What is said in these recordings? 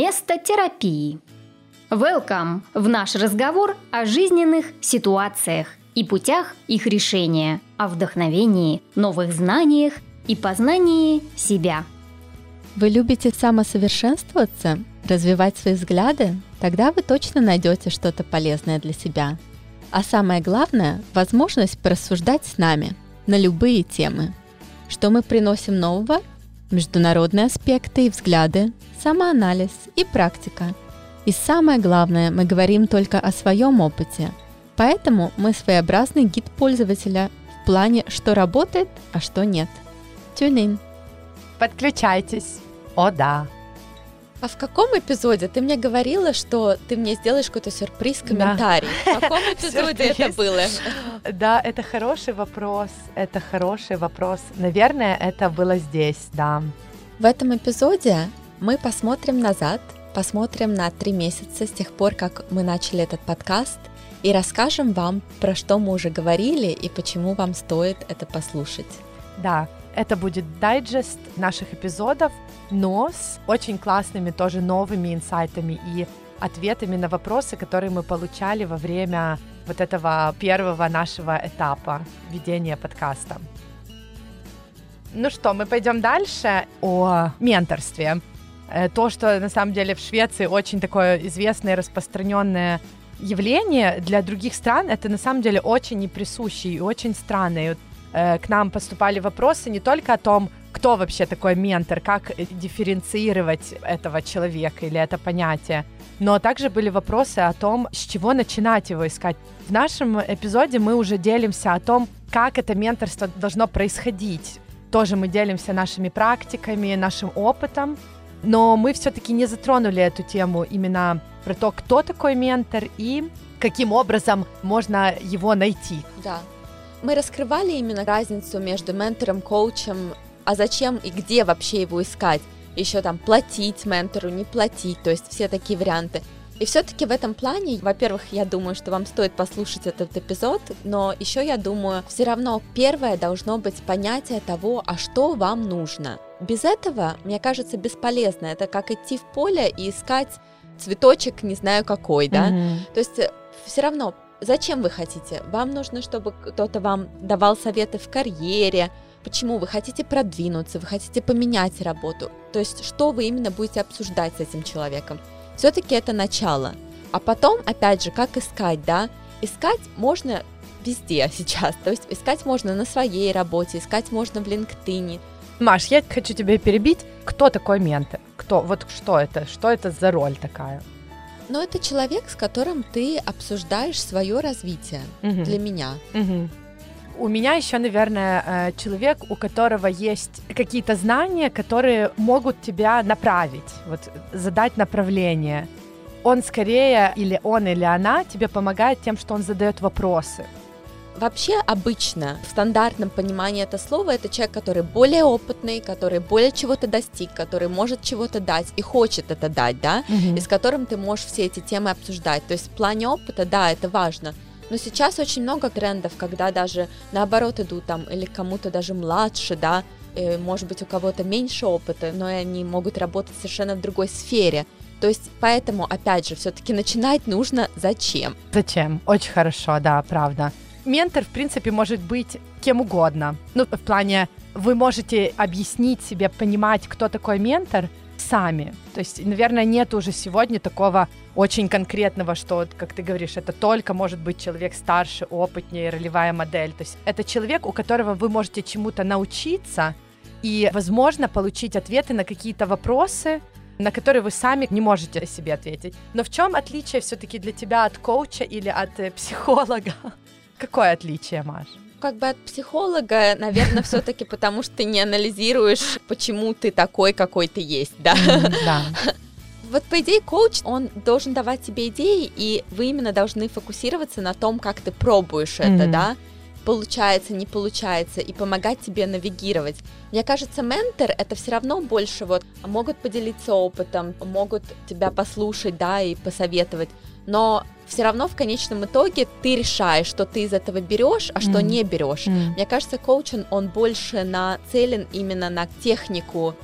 Место терапии. Welcome в наш разговор о жизненных ситуациях и путях их решения, о вдохновении, новых знаниях и познании себя. Вы любите самосовершенствоваться, развивать свои взгляды? Тогда вы точно найдете что-то полезное для себя. А самое главное – возможность порассуждать с нами на любые темы. Что мы приносим нового? Международные аспекты и взгляды, самоанализ и практика. И самое главное, мы говорим только о своем опыте. Поэтому мы своеобразный гид пользователя в плане, что работает, а что нет. Тюнин. Подключайтесь. О, да. А в каком эпизоде ты мне говорила, что ты мне сделаешь какой-то сюрприз, комментарий? Да. В каком эпизоде это было? Да, это хороший вопрос. Это хороший вопрос. Наверное, это было здесь, да. В этом эпизоде мы посмотрим назад, посмотрим на три месяца с тех пор, как мы начали этот подкаст, и расскажем вам, про что мы уже говорили и почему вам стоит это послушать. Да, это будет дайджест наших эпизодов, но с очень классными тоже новыми инсайтами и ответами на вопросы, которые мы получали во время вот этого первого нашего этапа ведения подкаста. Ну что, мы пойдем дальше о менторстве. Э, то, что на самом деле в Швеции очень такое известное и распространенное явление, для других стран это на самом деле очень неприсущее и очень странное. Э, к нам поступали вопросы не только о том, кто вообще такой ментор, как дифференцировать этого человека или это понятие, но также были вопросы о том, с чего начинать его искать. В нашем эпизоде мы уже делимся о том, как это менторство должно происходить. Тоже мы делимся нашими практиками, нашим опытом, но мы все-таки не затронули эту тему именно про то, кто такой ментор и каким образом можно его найти. Да. Мы раскрывали именно разницу между ментором, коучем, а зачем и где вообще его искать. Еще там платить ментору, не платить, то есть все такие варианты. И все-таки в этом плане, во-первых, я думаю, что вам стоит послушать этот эпизод, но еще я думаю, все равно первое должно быть понятие того, а что вам нужно. Без этого, мне кажется, бесполезно. Это как идти в поле и искать цветочек, не знаю какой, да. Mm-hmm. То есть э, все равно Зачем вы хотите? Вам нужно, чтобы кто-то вам давал советы в карьере, почему вы хотите продвинуться, вы хотите поменять работу. То есть, что вы именно будете обсуждать с этим человеком. Все-таки это начало. А потом, опять же, как искать, да? Искать можно везде сейчас. То есть искать можно на своей работе, искать можно в LinkedIn. Маш, я хочу тебя перебить. Кто такой ментор? Кто? Вот что это? Что это за роль такая? Но это человек, с которым ты обсуждаешь свое развитие угу. для меня. Угу. У меня еще, наверное, э, человек, у которого есть какие-то знания, которые могут тебя направить, вот задать направление. Он скорее, или он, или она тебе помогает тем, что он задает вопросы. Вообще обычно в стандартном понимании это слова это человек, который более опытный, который более чего-то достиг, который может чего-то дать и хочет это дать, да, угу. и с которым ты можешь все эти темы обсуждать. То есть в плане опыта, да, это важно. Но сейчас очень много трендов, когда даже наоборот идут там или кому-то даже младше, да, и, может быть у кого-то меньше опыта, но они могут работать совершенно в другой сфере. То есть поэтому, опять же, все-таки начинать нужно зачем? Зачем? Очень хорошо, да, правда ментор, в принципе, может быть кем угодно. Ну, в плане, вы можете объяснить себе, понимать, кто такой ментор, сами. То есть, наверное, нет уже сегодня такого очень конкретного, что, как ты говоришь, это только может быть человек старше, опытнее, ролевая модель. То есть это человек, у которого вы можете чему-то научиться и, возможно, получить ответы на какие-то вопросы, на которые вы сами не можете себе ответить. Но в чем отличие все-таки для тебя от коуча или от э, психолога? Какое отличие, Маш? как бы от психолога, наверное, все-таки потому что ты не анализируешь, почему ты такой, какой ты есть, да? Да. Вот по идее коуч, он должен давать тебе идеи, и вы именно должны фокусироваться на том, как ты пробуешь mm-hmm. это, да? Получается, не получается, и помогать тебе навигировать. Мне кажется, ментор это все равно больше вот могут поделиться опытом, могут тебя послушать, да, и посоветовать но все равно в конечном итоге ты решаешь, что ты из этого берешь, а что mm. не берешь. Mm. Мне кажется, коучинг, он больше нацелен именно на технику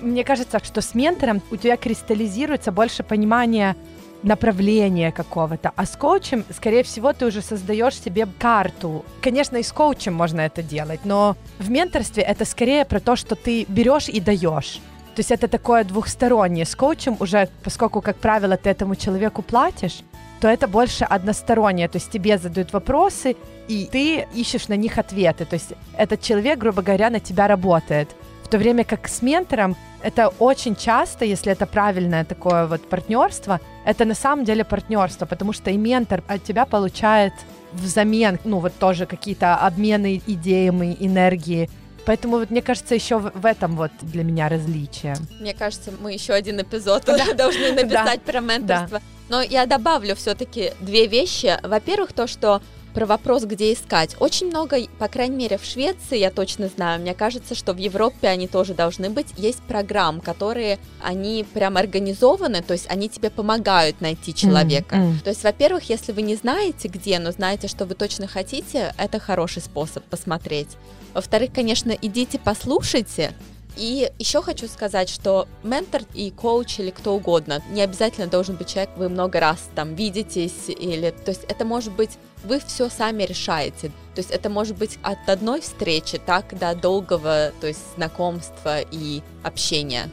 мне кажется, что с ментором у тебя кристаллизируется больше понимания направления какого-то. А с коучем, скорее всего, ты уже создаешь себе карту. Конечно, и с коучем можно это делать, но в менторстве это скорее про то, что ты берешь и даешь. То есть это такое двухстороннее. С коучем уже, поскольку, как правило, ты этому человеку платишь, то это больше одностороннее. То есть тебе задают вопросы, и ты ищешь на них ответы. То есть этот человек, грубо говоря, на тебя работает. В то время как с ментором это очень часто, если это правильное такое вот партнерство, это на самом деле партнерство, потому что и ментор от тебя получает взамен, ну вот тоже какие-то обмены идеями, энергии. Поэтому вот мне кажется, еще в, в этом вот для меня различие. Мне кажется, мы еще один эпизод да. должны написать да. про менторство. Да. Но я добавлю все-таки две вещи. Во-первых, то, что про вопрос, где искать. Очень много, по крайней мере, в Швеции, я точно знаю, мне кажется, что в Европе они тоже должны быть. Есть программ, которые, они прям организованы, то есть они тебе помогают найти человека. Mm-hmm. То есть, во-первых, если вы не знаете где, но знаете, что вы точно хотите, это хороший способ посмотреть. Во-вторых, конечно, идите послушайте, и еще хочу сказать, что ментор и коуч или кто угодно, не обязательно должен быть человек, вы много раз там видитесь, или, то есть это может быть, вы все сами решаете, то есть это может быть от одной встречи так до долгого, то есть знакомства и общения.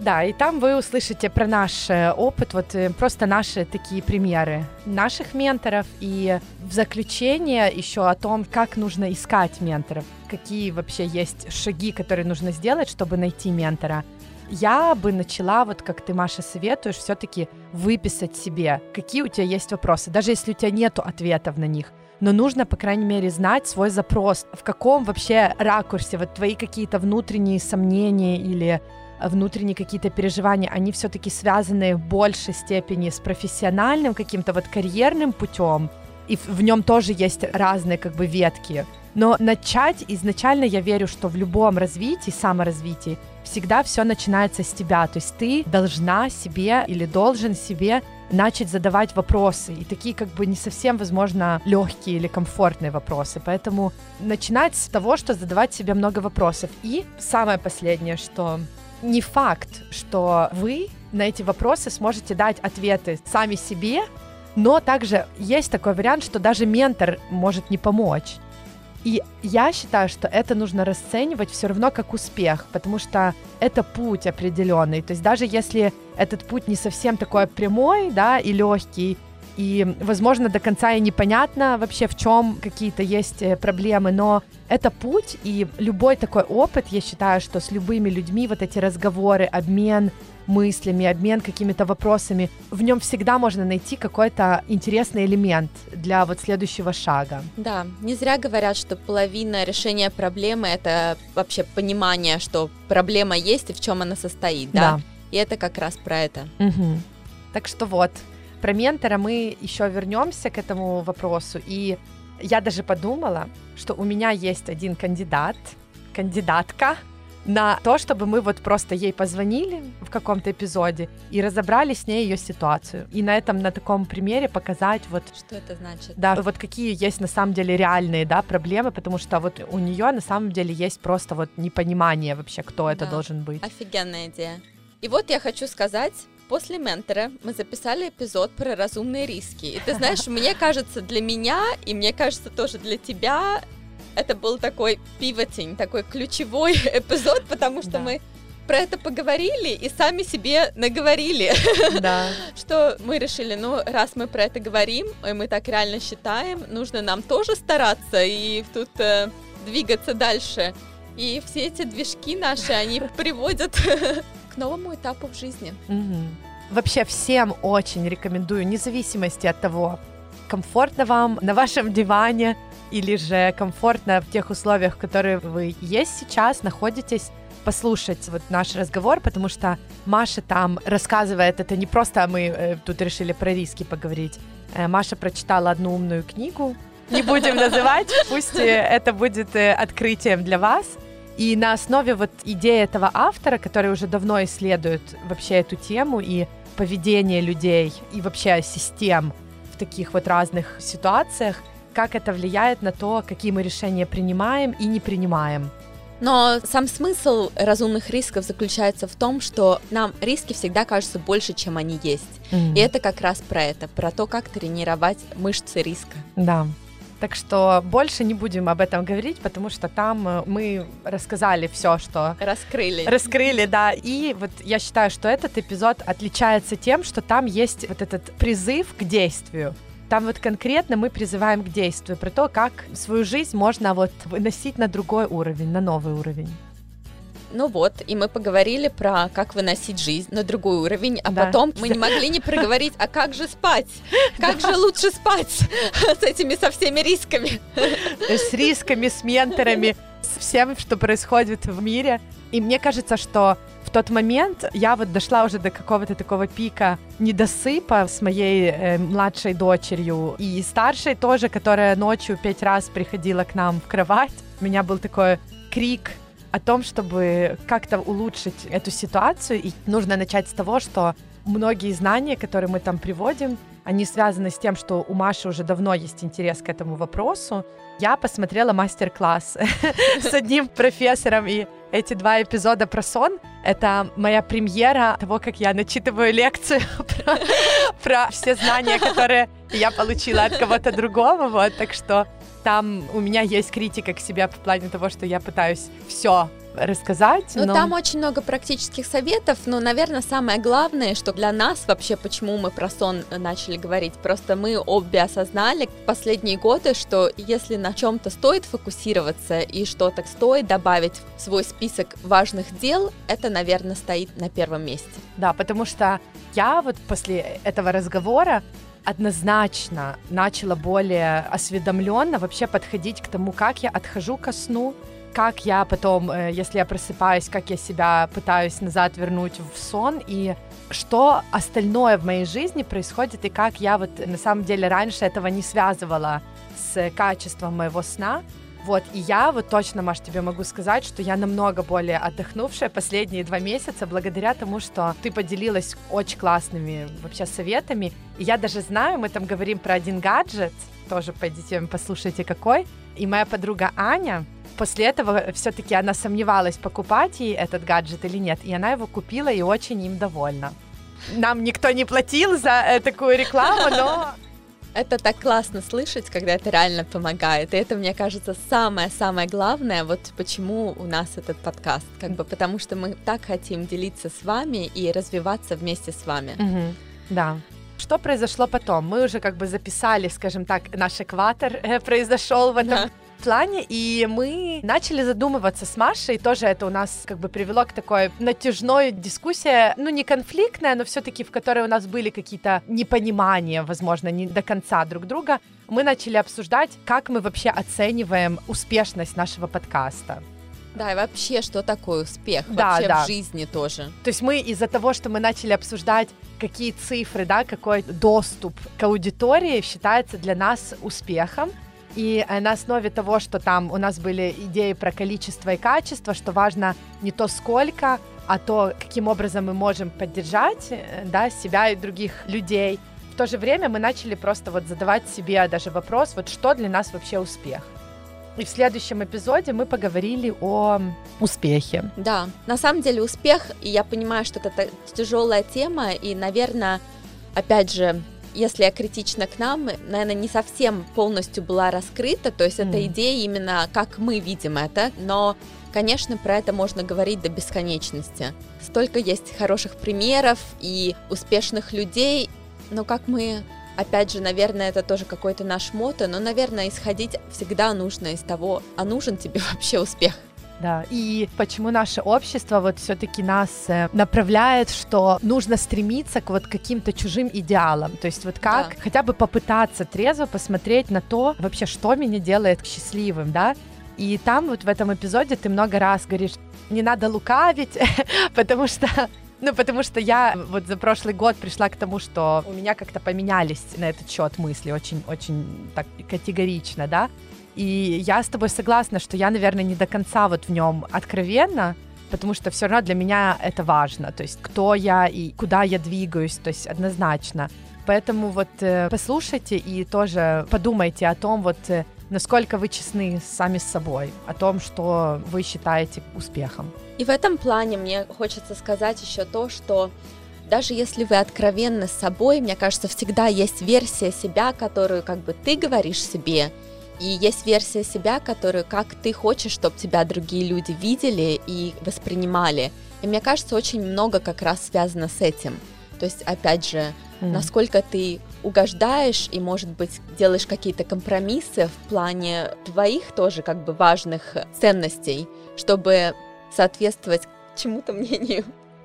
Да, и там вы услышите про наш э, опыт, вот э, просто наши такие примеры наших менторов и в заключение еще о том, как нужно искать менторов, какие вообще есть шаги, которые нужно сделать, чтобы найти ментора. Я бы начала, вот как ты, Маша, советуешь, все-таки выписать себе, какие у тебя есть вопросы, даже если у тебя нету ответов на них но нужно, по крайней мере, знать свой запрос, в каком вообще ракурсе, вот твои какие-то внутренние сомнения или внутренние какие-то переживания, они все-таки связаны в большей степени с профессиональным каким-то вот карьерным путем, и в нем тоже есть разные как бы ветки. Но начать изначально я верю, что в любом развитии, саморазвитии, всегда все начинается с тебя. То есть ты должна себе или должен себе начать задавать вопросы. И такие как бы не совсем, возможно, легкие или комфортные вопросы. Поэтому начинать с того, что задавать себе много вопросов. И самое последнее, что не факт, что вы на эти вопросы сможете дать ответы сами себе, но также есть такой вариант, что даже ментор может не помочь. И я считаю, что это нужно расценивать все равно как успех, потому что это путь определенный. То есть даже если этот путь не совсем такой прямой, да, и легкий, и, возможно, до конца и непонятно вообще, в чем какие-то есть э, проблемы, но это путь, и любой такой опыт, я считаю, что с любыми людьми вот эти разговоры, обмен мыслями, обмен какими-то вопросами, в нем всегда можно найти какой-то интересный элемент для вот следующего шага. Да, не зря говорят, что половина решения проблемы это вообще понимание, что проблема есть и в чем она состоит, да? да. И это как раз про это. Угу. Так что вот, про ментора мы еще вернемся к этому вопросу. И я даже подумала, что у меня есть один кандидат, кандидатка на то, чтобы мы вот просто ей позвонили в каком-то эпизоде и разобрали с ней ее ситуацию. И на этом, на таком примере показать вот... Что это значит? Да, вот какие есть на самом деле реальные, да, проблемы, потому что вот у нее на самом деле есть просто вот непонимание вообще, кто да. это должен быть. Офигенная идея. И вот я хочу сказать, После ментора мы записали эпизод про разумные риски. И ты знаешь, мне кажется, для меня, и мне кажется тоже для тебя, это был такой пивотень, такой ключевой эпизод, потому что да. мы про это поговорили и сами себе наговорили, да. что мы решили, ну, раз мы про это говорим, и мы так реально считаем, нужно нам тоже стараться и тут э, двигаться дальше. И все эти движки наши, они приводят к новому этапу в жизни. Угу. Вообще всем очень рекомендую, независимости от того, комфортно вам на вашем диване или же комфортно в тех условиях, в которых вы есть сейчас, находитесь, послушать вот наш разговор, потому что Маша там рассказывает, это не просто мы э, тут решили про риски поговорить. Э, Маша прочитала одну умную книгу, не будем называть, пусть э, это будет э, открытием для вас. И на основе вот идеи этого автора, который уже давно исследует вообще эту тему и поведение людей, и вообще систем в таких вот разных ситуациях, как это влияет на то, какие мы решения принимаем и не принимаем. Но сам смысл разумных рисков заключается в том, что нам риски всегда кажутся больше, чем они есть. Mm-hmm. И это как раз про это, про то, как тренировать мышцы риска. Да. Так что больше не будем об этом говорить, потому что там э, мы рассказали все, что... Раскрыли. Раскрыли, да. И вот я считаю, что этот эпизод отличается тем, что там есть вот этот призыв к действию. Там вот конкретно мы призываем к действию, про то, как свою жизнь можно вот выносить на другой уровень, на новый уровень. Ну вот, и мы поговорили про как выносить жизнь на другой уровень, а да. потом мы не могли не проговорить, а как же спать? Как же лучше спать с этими со всеми рисками? С рисками, с менторами, с всем, что происходит в мире. И мне кажется, что в тот момент я вот дошла уже до какого-то такого пика недосыпа с моей э, младшей дочерью и старшей тоже, которая ночью пять раз приходила к нам в кровать. У меня был такой крик о том, чтобы как-то улучшить эту ситуацию, и нужно начать с того, что многие знания, которые мы там приводим, они связаны с тем, что у Маши уже давно есть интерес к этому вопросу. Я посмотрела мастер-класс с одним профессором, и эти два эпизода про сон — это моя премьера того, как я начитываю лекцию про, про все знания, которые я получила от кого-то другого, вот, так что там у меня есть критика к себе в плане того, что я пытаюсь все рассказать. Ну, но... там очень много практических советов, но, наверное, самое главное, что для нас вообще, почему мы про сон начали говорить, просто мы обе осознали последние годы, что если на чем-то стоит фокусироваться и что-то стоит добавить в свой список важных дел, это, наверное, стоит на первом месте. Да, потому что я вот после этого разговора однозначно начала более осведомленно вообще подходить к тому, как я отхожу ко сну, как я потом, э, если я просыпаюсь, как я себя пытаюсь назад вернуть в сон, и что остальное в моей жизни происходит, и как я вот на самом деле раньше этого не связывала с качеством моего сна, вот, и я вот точно, Маш, тебе могу сказать, что я намного более отдохнувшая последние два месяца благодаря тому, что ты поделилась очень классными вообще советами. И я даже знаю, мы там говорим про один гаджет, тоже пойдите послушайте какой. И моя подруга Аня, после этого все-таки она сомневалась, покупать ей этот гаджет или нет, и она его купила и очень им довольна. Нам никто не платил за э, такую рекламу, но это так классно слышать, когда это реально помогает. И это, мне кажется, самое-самое главное, вот почему у нас этот подкаст. Как бы потому что мы так хотим делиться с вами и развиваться вместе с вами. Угу. Да. Что произошло потом? Мы уже как бы записали, скажем так, наш экватор э, произошел в этом да плане, и мы начали задумываться с Машей, тоже это у нас как бы привело к такой натяжной дискуссии, ну не конфликтная, но все-таки в которой у нас были какие-то непонимания, возможно, не до конца друг друга. Мы начали обсуждать, как мы вообще оцениваем успешность нашего подкаста. Да, и вообще, что такое успех да, вообще да. в жизни тоже. То есть мы из-за того, что мы начали обсуждать, какие цифры, да, какой доступ к аудитории считается для нас успехом, и э, на основе того, что там у нас были идеи про количество и качество, что важно не то сколько, а то, каким образом мы можем поддержать э, да, себя и других людей. В то же время мы начали просто вот задавать себе даже вопрос, вот что для нас вообще успех. И в следующем эпизоде мы поговорили о успехе. Да, на самом деле успех, и я понимаю, что это тяжелая тема, и, наверное, опять же, если я критична к нам, наверное, не совсем полностью была раскрыта, то есть mm. эта идея именно как мы видим это, но Конечно, про это можно говорить до бесконечности. Столько есть хороших примеров и успешных людей, но как мы Опять же, наверное, это тоже какой-то наш мото, но, наверное, исходить всегда нужно из того, а нужен тебе вообще успех. Да, и почему наше общество вот все-таки нас э, направляет, что нужно стремиться к вот каким-то чужим идеалам, то есть вот как да. хотя бы попытаться трезво посмотреть на то вообще, что меня делает счастливым, да, и там вот в этом эпизоде ты много раз говоришь, не надо лукавить, потому что ну, потому что я вот за прошлый год пришла к тому, что у меня как-то поменялись на этот счет мысли очень-очень так категорично, да. И я с тобой согласна, что я, наверное, не до конца вот в нем откровенна, потому что все равно для меня это важно, то есть кто я и куда я двигаюсь, то есть однозначно. Поэтому вот э, послушайте и тоже подумайте о том, вот э, насколько вы честны сами с собой о том, что вы считаете успехом. И в этом плане мне хочется сказать еще то, что даже если вы откровенны с собой, мне кажется, всегда есть версия себя, которую как бы ты говоришь себе, и есть версия себя, которую как ты хочешь, чтобы тебя другие люди видели и воспринимали. И мне кажется, очень много как раз связано с этим. То есть, опять же, mm. насколько ты угождаешь и, может быть, делаешь какие-то компромиссы в плане твоих тоже как бы важных ценностей, чтобы соответствовать чему-то мнению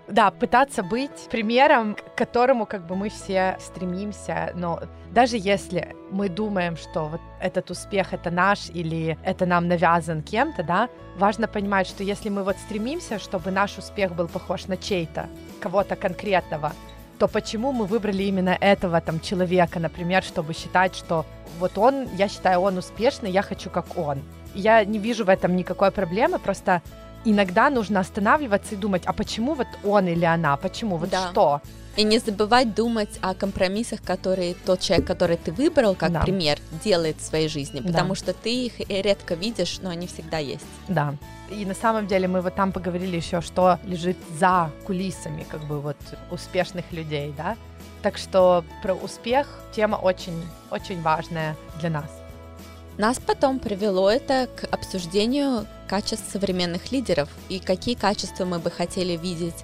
да, пытаться быть примером, к которому как бы мы все стремимся, но даже если мы думаем, что вот этот успех это наш или это нам навязан кем-то, да, важно понимать, что если мы вот стремимся, чтобы наш успех был похож на чей-то, кого-то конкретного, то почему мы выбрали именно этого там человека, например, чтобы считать, что вот он, я считаю, он успешный, я хочу как он. Я не вижу в этом никакой проблемы, просто иногда нужно останавливаться и думать, а почему вот он или она, почему, вот да. что? И не забывать думать о компромиссах, которые тот человек, который ты выбрал как да. пример, делает в своей жизни, потому да. что ты их редко видишь, но они всегда есть. Да. И на самом деле мы вот там поговорили еще, что лежит за кулисами, как бы вот успешных людей, да. Так что про успех тема очень, очень важная для нас. Нас потом привело это к обсуждению качеств современных лидеров и какие качества мы бы хотели видеть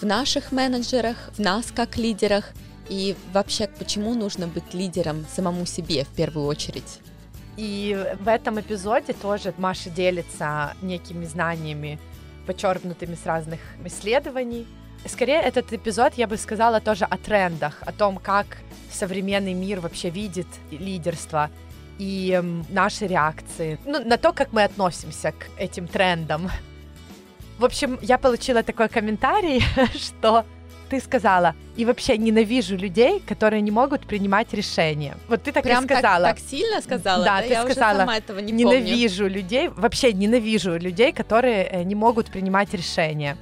в наших менеджерах, в нас как лидерах и вообще почему нужно быть лидером самому себе в первую очередь. И в этом эпизоде тоже Маша делится некими знаниями, подчеркнутыми с разных исследований. Скорее, этот эпизод, я бы сказала, тоже о трендах, о том, как современный мир вообще видит лидерство – и наши реакции, ну, на то, как мы относимся к этим трендам. В общем, я получила такой комментарий, что ты сказала, и вообще ненавижу людей, которые не могут принимать решения. Вот ты так Прям и сказала. Так, так сильно сказала? Да, да ты я сказала, уже сама этого не ненавижу помню. людей, вообще ненавижу людей, которые э, не могут принимать решения.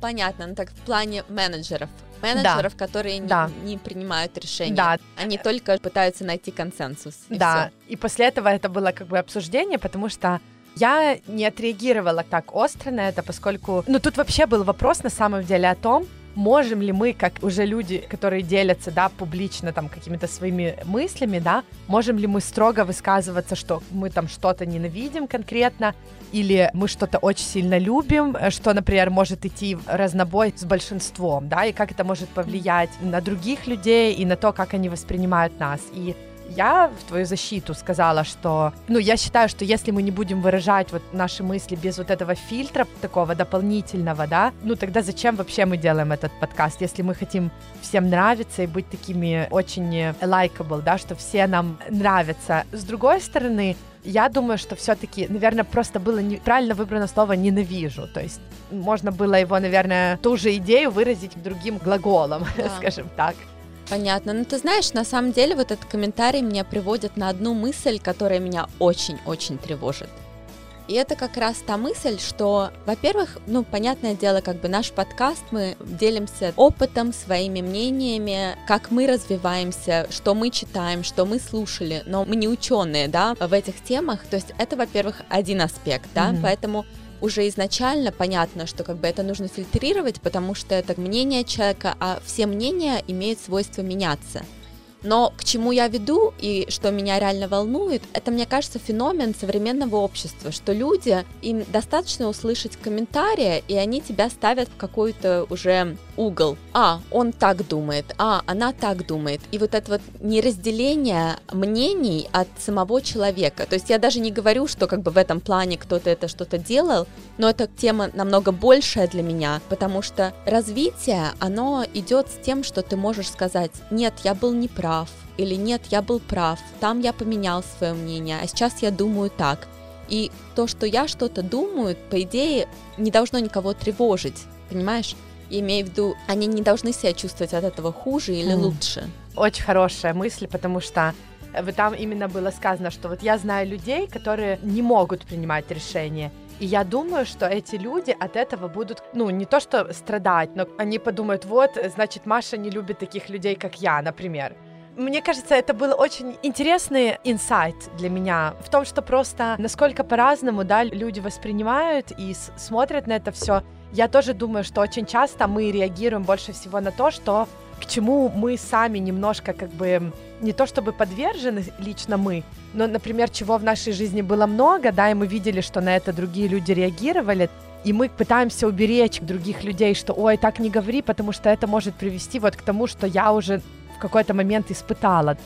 Понятно, ну так в плане менеджеров менеджеров, да. которые да. Не, не принимают решения. Да. Они только пытаются найти консенсус. И да. Всё. И после этого это было как бы обсуждение, потому что я не отреагировала так остро на это, поскольку, ну, тут вообще был вопрос на самом деле о том, можем ли мы, как уже люди, которые делятся, да, публично там какими-то своими мыслями, да, можем ли мы строго высказываться, что мы там что-то ненавидим конкретно, или мы что-то очень сильно любим, что, например, может идти в разнобой с большинством, да, и как это может повлиять на других людей и на то, как они воспринимают нас. И я в твою защиту сказала, что, ну, я считаю, что если мы не будем выражать вот наши мысли без вот этого фильтра такого дополнительного, да, ну, тогда зачем вообще мы делаем этот подкаст, если мы хотим всем нравиться и быть такими очень likable, да, что все нам нравятся. С другой стороны, я думаю, что все-таки, наверное, просто было неправильно выбрано слово ненавижу. То есть можно было его, наверное, ту же идею выразить другим глаголом, да. скажем так. Понятно. Ну, ты знаешь, на самом деле вот этот комментарий меня приводит на одну мысль, которая меня очень-очень тревожит. И это как раз та мысль, что, во-первых, ну, понятное дело, как бы наш подкаст, мы делимся опытом, своими мнениями, как мы развиваемся, что мы читаем, что мы слушали, но мы не ученые, да, в этих темах. То есть это, во-первых, один аспект, да, mm-hmm. поэтому уже изначально понятно, что как бы это нужно фильтрировать, потому что это мнение человека, а все мнения имеют свойство меняться. Но к чему я веду и что меня реально волнует, это, мне кажется, феномен современного общества, что люди, им достаточно услышать комментарии, и они тебя ставят в какой-то уже угол. А, он так думает, а, она так думает. И вот это вот неразделение мнений от самого человека. То есть я даже не говорю, что как бы в этом плане кто-то это что-то делал, но эта тема намного большая для меня, потому что развитие, оно идет с тем, что ты можешь сказать, нет, я был неправ, или нет, я был прав, там я поменял свое мнение, а сейчас я думаю так. И то, что я что-то думаю, по идее, не должно никого тревожить, понимаешь? имею в виду, они не должны себя чувствовать от этого хуже или mm. лучше. Очень хорошая мысль, потому что э, там именно было сказано, что вот я знаю людей, которые не могут принимать решения. И я думаю, что эти люди от этого будут, ну, не то что страдать, но они подумают, вот, значит, Маша не любит таких людей, как я, например. Мне кажется, это был очень интересный инсайт для меня в том, что просто насколько по-разному да, люди воспринимают и смотрят на это все. Я тоже думаю, что очень часто мы реагируем больше всего на то, что к чему мы сами немножко как бы не то чтобы подвержены лично мы, но, например, чего в нашей жизни было много, да, и мы видели, что на это другие люди реагировали, и мы пытаемся уберечь других людей, что ой, так не говори, потому что это может привести вот к тому, что я уже какой-то момент испытала.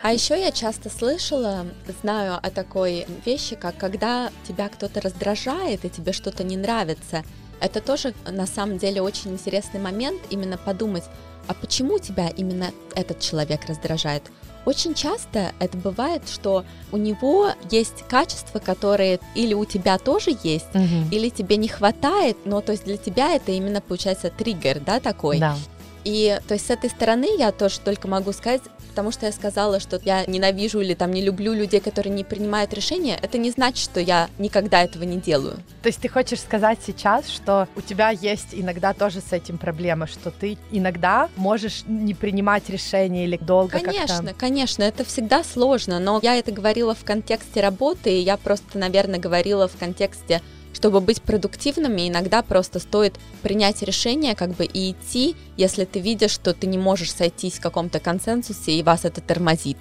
А еще я часто слышала, знаю о такой вещи, как когда тебя кто-то раздражает и тебе что-то не нравится. Это тоже на самом деле очень интересный момент, именно подумать, а почему тебя именно этот человек раздражает? Очень часто это бывает, что у него есть качества, которые или у тебя тоже есть, угу. или тебе не хватает, но то есть для тебя это именно получается триггер, да, такой. Да. И то есть с этой стороны я тоже только могу сказать, потому что я сказала, что я ненавижу или там не люблю людей, которые не принимают решения, это не значит, что я никогда этого не делаю. То есть ты хочешь сказать сейчас, что у тебя есть иногда тоже с этим проблема, что ты иногда можешь не принимать решения или долго Конечно, конечно, это всегда сложно, но я это говорила в контексте работы, и я просто, наверное, говорила в контексте чтобы быть продуктивными, иногда просто стоит принять решение, как бы и идти, если ты видишь, что ты не можешь сойтись в каком-то консенсусе и вас это тормозит.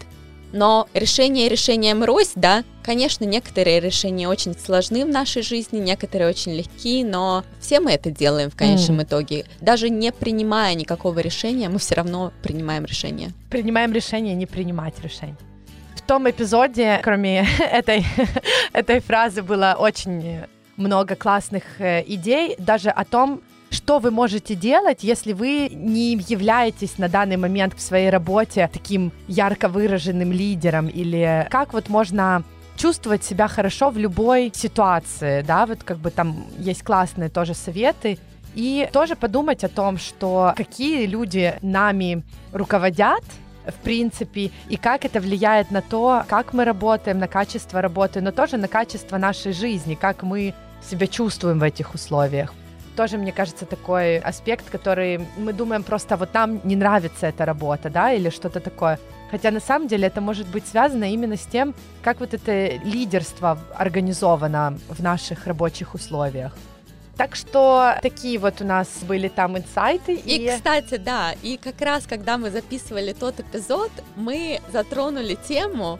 Но решение решением рось, да, конечно, некоторые решения очень сложны в нашей жизни, некоторые очень легкие, но все мы это делаем в конечном mm. итоге. Даже не принимая никакого решения, мы все равно принимаем решение. Принимаем решение не принимать решение. В том эпизоде, кроме этой, этой фразы, было очень много классных э, идей даже о том, что вы можете делать, если вы не являетесь на данный момент в своей работе таким ярко выраженным лидером, или как вот можно чувствовать себя хорошо в любой ситуации, да, вот как бы там есть классные тоже советы, и тоже подумать о том, что какие люди нами руководят, в принципе, и как это влияет на то, как мы работаем, на качество работы, но тоже на качество нашей жизни, как мы себя чувствуем в этих условиях. Тоже, мне кажется, такой аспект, который мы думаем просто вот нам не нравится эта работа, да, или что-то такое. Хотя на самом деле это может быть связано именно с тем, как вот это лидерство организовано в наших рабочих условиях. Так что такие вот у нас были там инсайты. И, и, кстати, да, и как раз когда мы записывали тот эпизод, мы затронули тему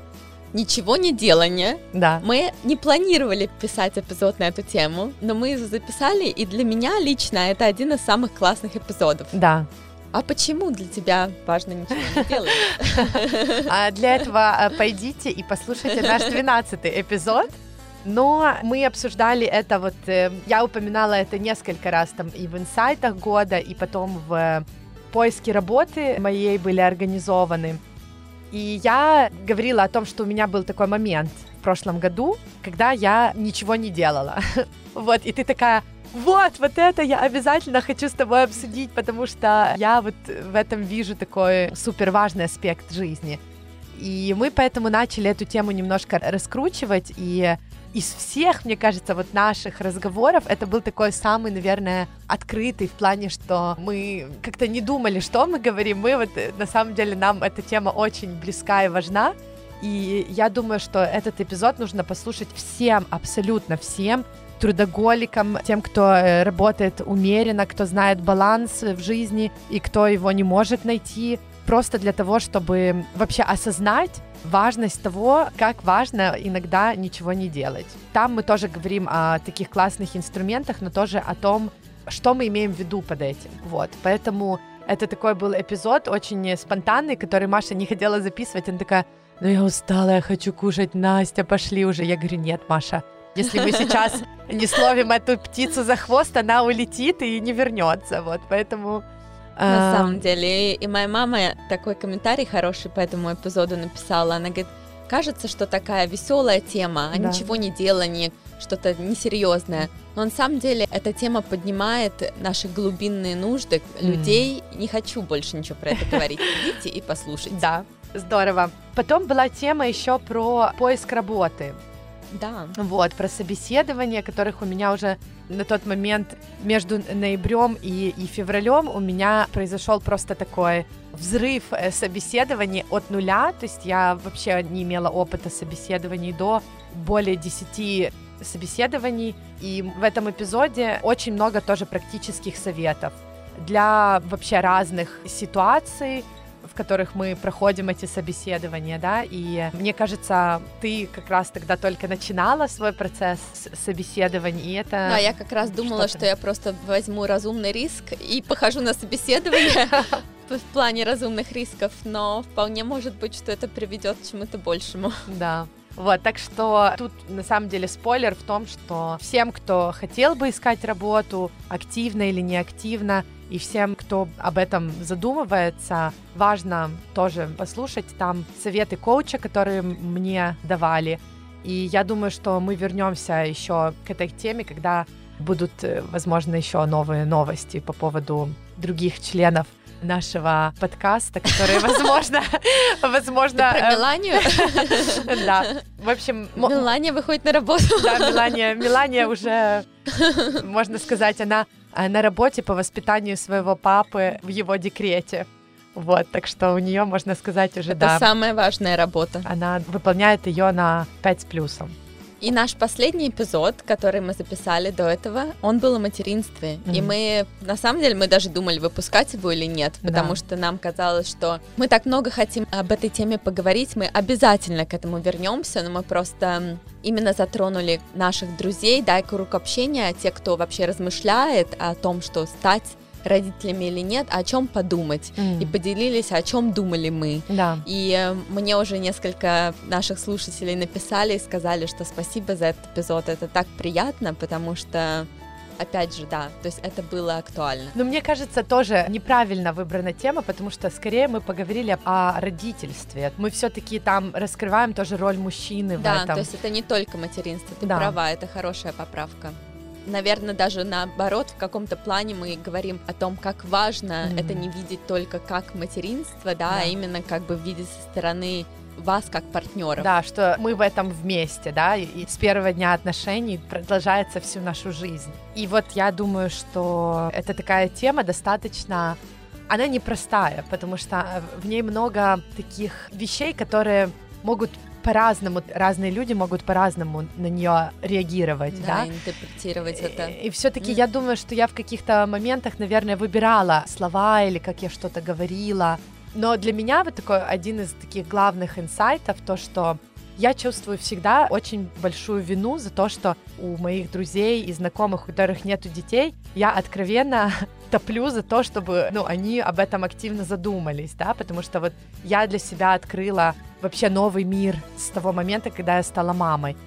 ничего не делания. Да. Мы не планировали писать эпизод на эту тему, но мы его записали, и для меня лично это один из самых классных эпизодов. Да. А почему для тебя важно ничего не делать? А для этого а, пойдите и послушайте наш 12 эпизод. Но мы обсуждали это вот, э, я упоминала это несколько раз там и в инсайтах года, и потом в поиске работы моей были организованы. И я говорила о том, что у меня был такой момент в прошлом году, когда я ничего не делала. Вот, и ты такая, вот, вот это я обязательно хочу с тобой обсудить, потому что я вот в этом вижу такой супер важный аспект жизни. И мы поэтому начали эту тему немножко раскручивать, и из всех, мне кажется, вот наших разговоров это был такой самый, наверное, открытый в плане, что мы как-то не думали, что мы говорим. Мы вот, э, на самом деле, нам эта тема очень близка и важна. И я думаю, что этот эпизод нужно послушать всем, абсолютно всем, трудоголикам, тем, кто э, работает умеренно, кто знает баланс в жизни и кто его не может найти, просто для того, чтобы вообще осознать, важность того, как важно иногда ничего не делать. Там мы тоже говорим о таких классных инструментах, но тоже о том, что мы имеем в виду под этим. Вот, поэтому это такой был эпизод очень спонтанный, который Маша не хотела записывать. Она такая, ну я устала, я хочу кушать, Настя, пошли уже. Я говорю, нет, Маша, если мы сейчас не словим эту птицу за хвост, она улетит и не вернется. Вот, поэтому на самом деле. И моя мама такой комментарий хороший по этому эпизоду написала. Она говорит, кажется, что такая веселая тема, а да. ничего не делание, что-то несерьезное. Но на самом деле эта тема поднимает наши глубинные нужды людей. Mm. Не хочу больше ничего про это говорить. Идите и послушайте. Да, здорово. Потом была тема еще про поиск работы. Да. Вот, про собеседования, которых у меня уже на тот момент между ноябрем и, и февралем у меня произошел просто такой взрыв э, собеседований от нуля, то есть я вообще не имела опыта собеседований до более 10 собеседований, и в этом эпизоде очень много тоже практических советов для вообще разных ситуаций, которых мы проходим эти собеседования, да, и мне кажется, ты как раз тогда только начинала свой процесс собеседований, и это... Да, я как раз думала, что, что я просто возьму разумный риск и похожу на собеседование в плане разумных рисков, но вполне может быть, что это приведет к чему-то большему. Да. Вот, так что тут на самом деле спойлер в том, что всем, кто хотел бы искать работу, активно или неактивно, и всем, кто об этом задумывается, важно тоже послушать там советы коуча, которые мне давали. И я думаю, что мы вернемся еще к этой теме, когда будут, э, возможно, еще новые новости по поводу других членов нашего подкаста, который, возможно, возможно... Про э, Меланию? Да. В общем... Мелания выходит на работу. Да, Мелания, Мелания уже, можно сказать, она на работе по воспитанию своего папы в его декрете. Вот, так что у нее, можно сказать, уже Это да. самая важная работа. Она выполняет ее на 5 с плюсом. И наш последний эпизод, который мы записали до этого, он был о материнстве. Mm-hmm. И мы, на самом деле, мы даже думали, выпускать его или нет, потому да. что нам казалось, что мы так много хотим об этой теме поговорить, мы обязательно к этому вернемся, но мы просто именно затронули наших друзей, да, круг общения, те, кто вообще размышляет о том, что стать родителями или нет, о чем подумать. Mm. И поделились, о чем думали мы. Да. И э, мне уже несколько наших слушателей написали и сказали, что спасибо за этот эпизод. Это так приятно, потому что опять же, да, то есть это было актуально. Но мне кажется, тоже неправильно выбрана тема, потому что скорее мы поговорили о родительстве. Мы все-таки там раскрываем тоже роль мужчины да, в этом. Да, то есть это не только материнство, ты да. права, это хорошая поправка наверное, даже наоборот, в каком-то плане мы говорим о том, как важно mm-hmm. это не видеть только как материнство, да, да, а именно как бы видеть со стороны вас как партнеров. Да, что мы в этом вместе, да, и с первого дня отношений продолжается всю нашу жизнь. И вот я думаю, что это такая тема достаточно она непростая, потому что в ней много таких вещей, которые могут по-разному, разные люди могут по-разному на нее реагировать, да, да? интерпретировать это. И, и все-таки mm. я думаю, что я в каких-то моментах, наверное, выбирала слова или как я что-то говорила. Но для меня вот такой один из таких главных инсайтов то, что я чувствую всегда очень большую вину за то, что у моих друзей и знакомых, у которых нету детей, я откровенно топлю за то, чтобы, ну, они об этом активно задумались, да, потому что вот я для себя открыла вообще новый мир с того момента, когда я стала мамой.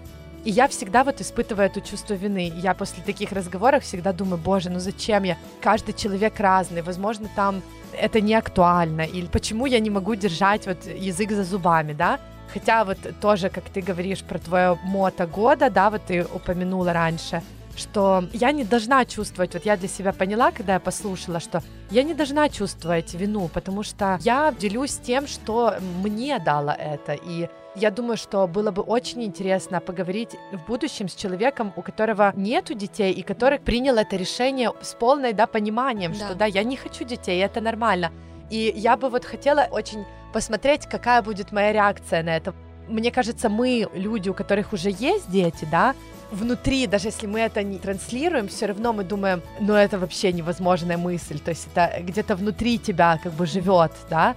И я всегда вот испытываю это чувство вины. Я после таких разговоров всегда думаю, боже, ну зачем я? Каждый человек разный, возможно, там это не актуально, или почему я не могу держать вот язык за зубами, да? Хотя вот тоже, как ты говоришь про твое мото года, да, вот ты упомянула раньше, что я не должна чувствовать, вот я для себя поняла, когда я послушала, что я не должна чувствовать вину, потому что я делюсь тем, что мне дало это, и я думаю, что было бы очень интересно поговорить в будущем с человеком, у которого нету детей и который принял это решение с полной, да, пониманием, да. что да, я не хочу детей, это нормально. И я бы вот хотела очень посмотреть, какая будет моя реакция на это. Мне кажется, мы, люди, у которых уже есть дети, да, внутри, даже если мы это не транслируем, все равно мы думаем, ну это вообще невозможная мысль, то есть это где-то внутри тебя как бы живет, да.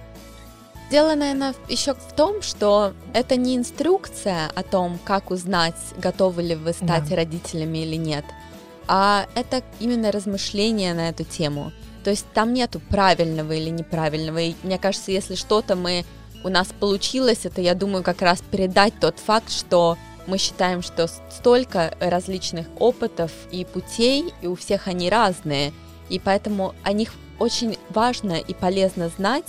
Дело, наверное, еще в том, что это не инструкция о том, как узнать, готовы ли вы стать да. родителями или нет, а это именно размышление на эту тему. То есть там нету правильного или неправильного. И мне кажется, если что-то мы у нас получилось, это, я думаю, как раз передать тот факт, что мы считаем, что столько различных опытов и путей, и у всех они разные, и поэтому о них очень важно и полезно знать,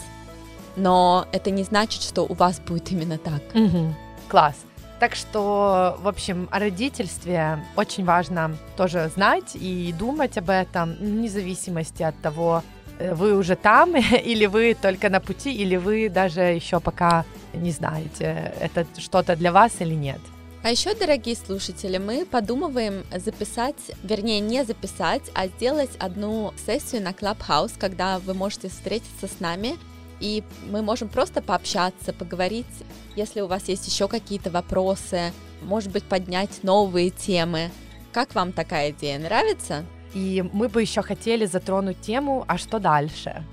но это не значит, что у вас будет именно так. Угу. Класс. Так что, в общем, о родительстве очень важно тоже знать и думать об этом, вне зависимости от того, э, вы уже там, или вы только на пути, или вы даже еще пока не знаете, это что-то для вас или нет. А еще, дорогие слушатели, мы подумываем записать, вернее, не записать, а сделать одну сессию на Clubhouse, когда вы можете встретиться с нами, и мы можем просто пообщаться, поговорить, если у вас есть еще какие-то вопросы, может быть, поднять новые темы. Как вам такая идея? Нравится? И мы бы еще хотели затронуть тему, а что дальше?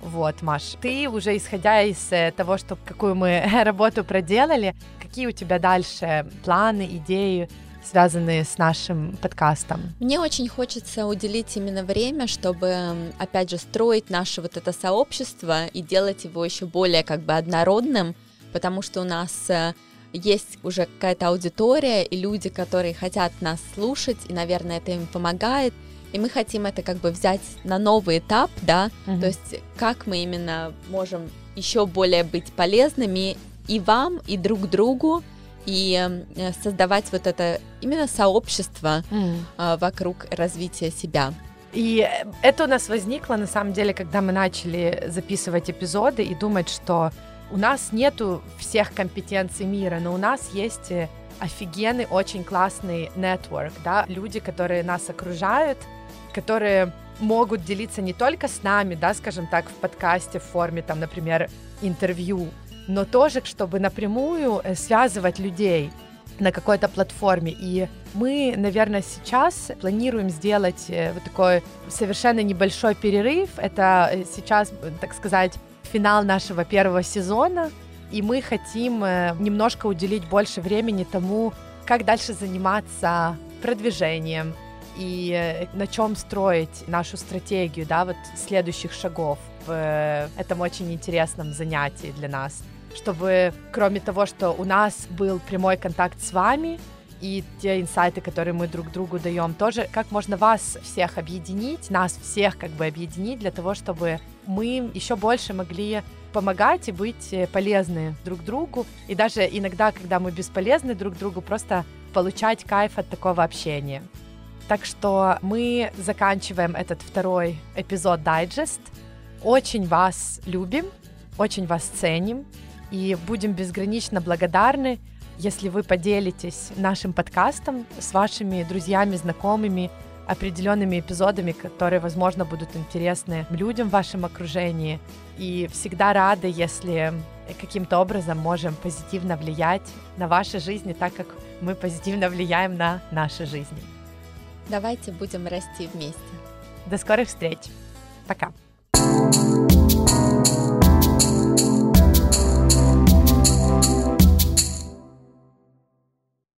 Вот, Маш, ты уже исходя из э, того, что какую мы работу проделали, какие у тебя дальше планы, идеи, связанные с нашим подкастом? Мне очень хочется уделить именно время, чтобы, опять же, строить наше вот это сообщество и делать его еще более как бы однородным, потому что у нас э, есть уже какая-то аудитория и люди, которые хотят нас слушать, и, наверное, это им помогает – и мы хотим это как бы взять на новый этап, да, угу. то есть как мы именно можем еще более быть полезными и вам, и друг другу, и э, создавать вот это именно сообщество mm. вокруг развития себя. И это у нас возникло на самом деле, когда мы начали записывать эпизоды и думать, что у нас нету всех компетенций мира, но у нас есть э, офигенный, очень классный нетворк, да, люди, которые нас окружают, которые могут делиться не только с нами, да, скажем так, в подкасте в форме, там, например, интервью, но тоже, чтобы напрямую э, связывать людей на какой-то платформе. И мы, наверное, сейчас планируем сделать э, вот такой совершенно небольшой перерыв. Это э, сейчас, так сказать, финал нашего первого сезона, и мы хотим немножко уделить больше времени тому, как дальше заниматься продвижением, и на чем строить нашу стратегию, да, вот следующих шагов в этом очень интересном занятии для нас, чтобы кроме того, что у нас был прямой контакт с вами, и те инсайты, которые мы друг другу даем, тоже как можно вас всех объединить, нас всех как бы объединить для того, чтобы мы еще больше могли помогать и быть э, полезны друг другу. И даже иногда, когда мы бесполезны друг другу, просто получать кайф от такого общения. Так что мы заканчиваем этот второй эпизод Digest. Очень вас любим, очень вас ценим и будем безгранично благодарны, если вы поделитесь нашим подкастом с вашими друзьями, знакомыми, определенными эпизодами, которые, возможно, будут интересны людям в вашем окружении. И всегда рады, если каким-то образом можем позитивно влиять на ваши жизни, так как мы позитивно влияем на наши жизни. Давайте будем расти вместе. До скорых встреч. Пока. thank you